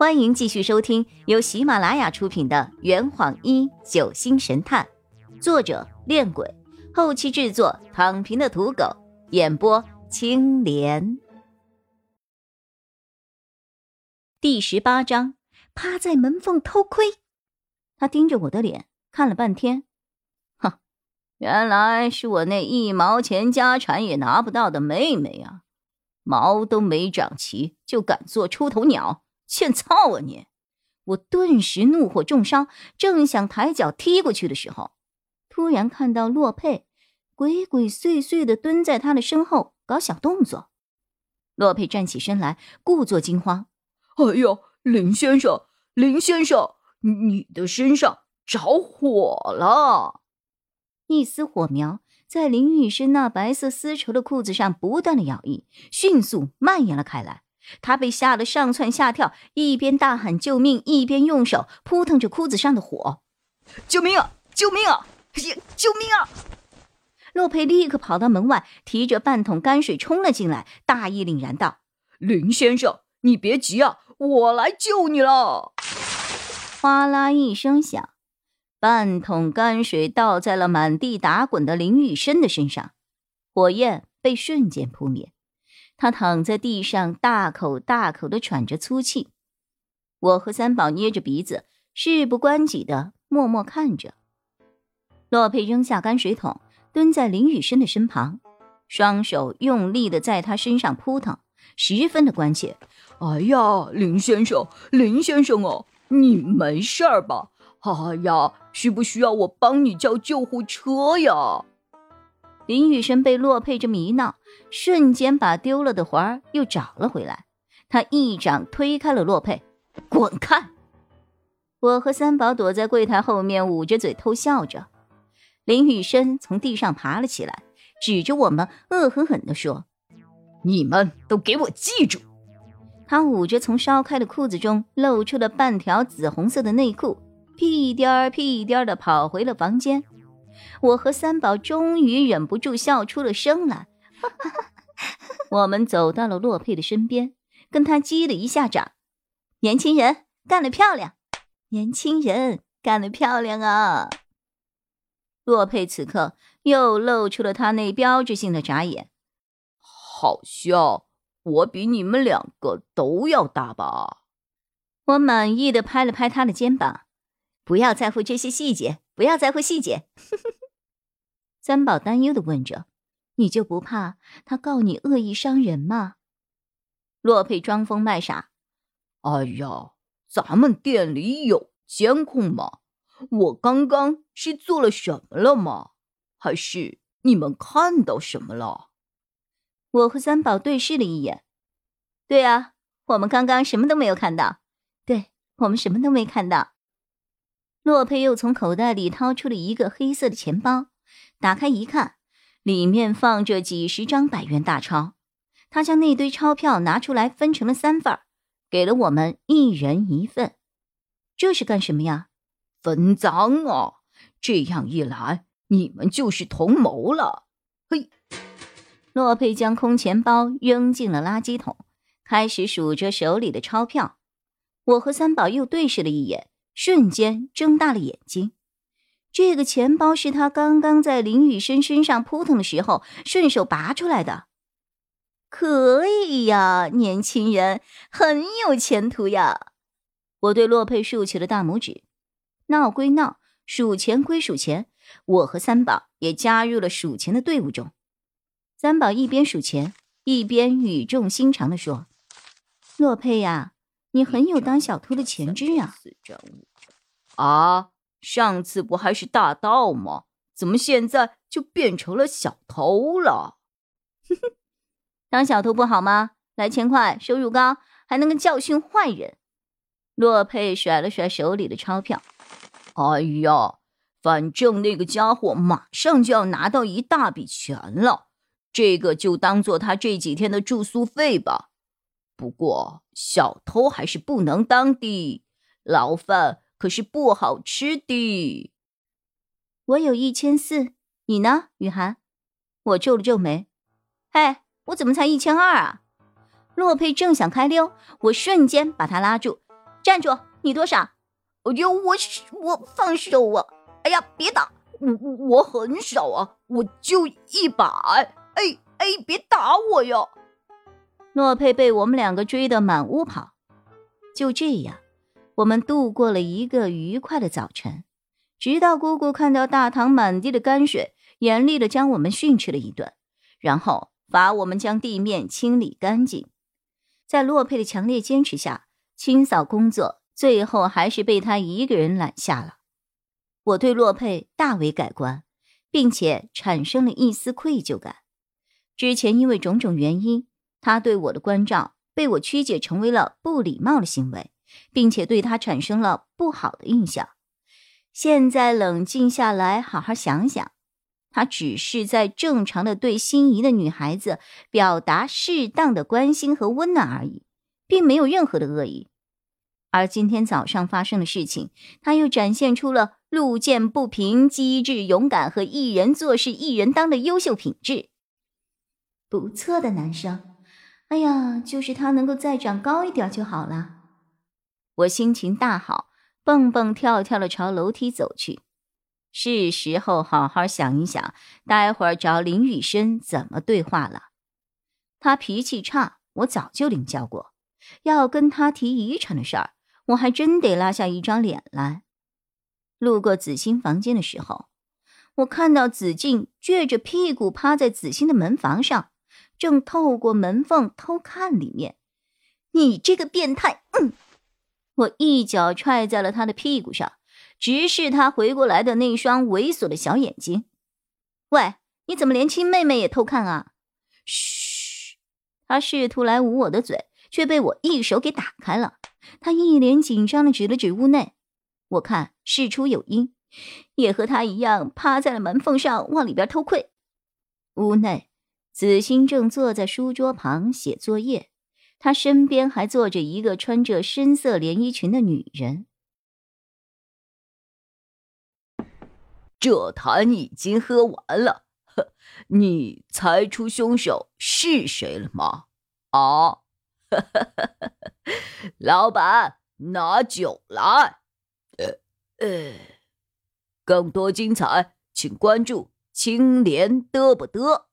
欢迎继续收听由喜马拉雅出品的《圆谎一九星神探》，作者：恋鬼，后期制作：躺平的土狗，演播：青莲。第十八章，趴在门缝偷窥。他盯着我的脸看了半天，哼，原来是我那一毛钱家产也拿不到的妹妹啊！毛都没长齐，就敢做出头鸟！欠操啊你！我顿时怒火中烧，正想抬脚踢过去的时候，突然看到洛佩鬼鬼祟祟的蹲在他的身后搞小动作。洛佩站起身来，故作惊慌：“哎呦，林先生，林先生，你的身上着火了！”一丝火苗在林雨生那白色丝绸的裤子上不断的摇曳，迅速蔓延了开来。他被吓得上蹿下跳，一边大喊救命，一边用手扑腾着裤子上的火。救命啊！救命啊！救命啊！洛佩立刻跑到门外，提着半桶泔水冲了进来，大义凛然道：“林先生，你别急啊，我来救你了。”哗啦一声响，半桶泔水倒在了满地打滚的林雨生的身上，火焰被瞬间扑灭。他躺在地上，大口大口的喘着粗气。我和三宝捏着鼻子，事不关己的默默看着。洛佩扔下泔水桶，蹲在林雨生的身旁，双手用力的在他身上扑腾，十分的关切。哎呀，林先生，林先生哦，你没事吧？哎呀，需不需要我帮你叫救护车呀？林雨生被洛佩这么一闹，瞬间把丢了的环儿又找了回来。他一掌推开了洛佩，滚开！我和三宝躲在柜台后面，捂着嘴偷笑着。林雨生从地上爬了起来，指着我们，恶狠狠地说：“你们都给我记住！”他捂着从烧开的裤子中露出了半条紫红色的内裤，屁颠儿屁颠儿地跑回了房间。我和三宝终于忍不住笑出了声来。我们走到了洛佩的身边，跟他击了一下掌。年轻人干得漂亮！年轻人干得漂亮啊！洛佩此刻又露出了他那标志性的眨眼。好笑，我比你们两个都要大吧？我满意的拍了拍他的肩膀。不要在乎这些细节，不要在乎细节。三宝担忧的问着：“你就不怕他告你恶意伤人吗？”洛佩装疯卖傻：“哎呀，咱们店里有监控吗？我刚刚是做了什么了吗？还是你们看到什么了？”我和三宝对视了一眼：“对啊，我们刚刚什么都没有看到。对我们什么都没看到。”洛佩又从口袋里掏出了一个黑色的钱包。打开一看，里面放着几十张百元大钞。他将那堆钞票拿出来，分成了三份给了我们一人一份。这是干什么呀？分赃啊！这样一来，你们就是同谋了。嘿，洛佩将空钱包扔进了垃圾桶，开始数着手里的钞票。我和三宝又对视了一眼，瞬间睁大了眼睛。这个钱包是他刚刚在林雨生身上扑腾的时候顺手拔出来的，可以呀，年轻人很有前途呀！我对洛佩竖起了大拇指。闹归闹，数钱归数钱，我和三宝也加入了数钱的队伍中。三宝一边数钱，一边语重心长地说：“洛佩呀，你很有当小偷的潜质啊！”啊。上次不还是大盗吗？怎么现在就变成了小偷了？哼哼当小偷不好吗？来钱快，收入高，还能够教训坏人。洛佩甩了甩手里的钞票。哎呀，反正那个家伙马上就要拿到一大笔钱了，这个就当做他这几天的住宿费吧。不过小偷还是不能当的，牢饭。可是不好吃的。我有一千四，你呢，雨涵？我皱了皱眉。哎，我怎么才一千二啊？洛佩正想开溜，我瞬间把他拉住。站住！你多少！哎呦，我我放手啊！哎呀，别打我！我很少啊，我就一百。哎哎，别打我哟！诺佩被我们两个追得满屋跑。就这样，我们度过了一个愉快的早晨，直到姑姑看到大堂满地的泔水，严厉的将我们训斥了一顿，然后罚我们将地面清理干净。在洛佩的强烈坚持下，清扫工作最后还是被他一个人揽下了。我对洛佩大为改观，并且产生了一丝愧疚感。之前因为种种原因，他对我的关照被我曲解成为了不礼貌的行为，并且对他产生了不好的印象。现在冷静下来，好好想想，他只是在正常的对心仪的女孩子表达适当的关心和温暖而已，并没有任何的恶意。而今天早上发生的事情，他又展现出了路见不平、机智勇敢和一人做事一人当的优秀品质。不错的男生，哎呀，就是他能够再长高一点就好了。我心情大好，蹦蹦跳跳的朝楼梯走去。是时候好好想一想，待会儿找林雨生怎么对话了。他脾气差，我早就领教过，要跟他提遗产的事儿。我还真得拉下一张脸来。路过子欣房间的时候，我看到子静撅着屁股趴在子欣的门房上，正透过门缝偷看里面。你这个变态！嗯，我一脚踹在了他的屁股上，直视他回过来的那双猥琐的小眼睛。喂，你怎么连亲妹妹也偷看啊？嘘！他试图来捂我的嘴，却被我一手给打开了。他一脸紧张的指了指屋内，我看事出有因，也和他一样趴在了门缝上往里边偷窥。屋内，子欣正坐在书桌旁写作业，他身边还坐着一个穿着深色连衣裙的女人。这坛已经喝完了，呵，你猜出凶手是谁了吗？啊？老板，拿酒来。呃呃，更多精彩，请关注青莲嘚不嘚。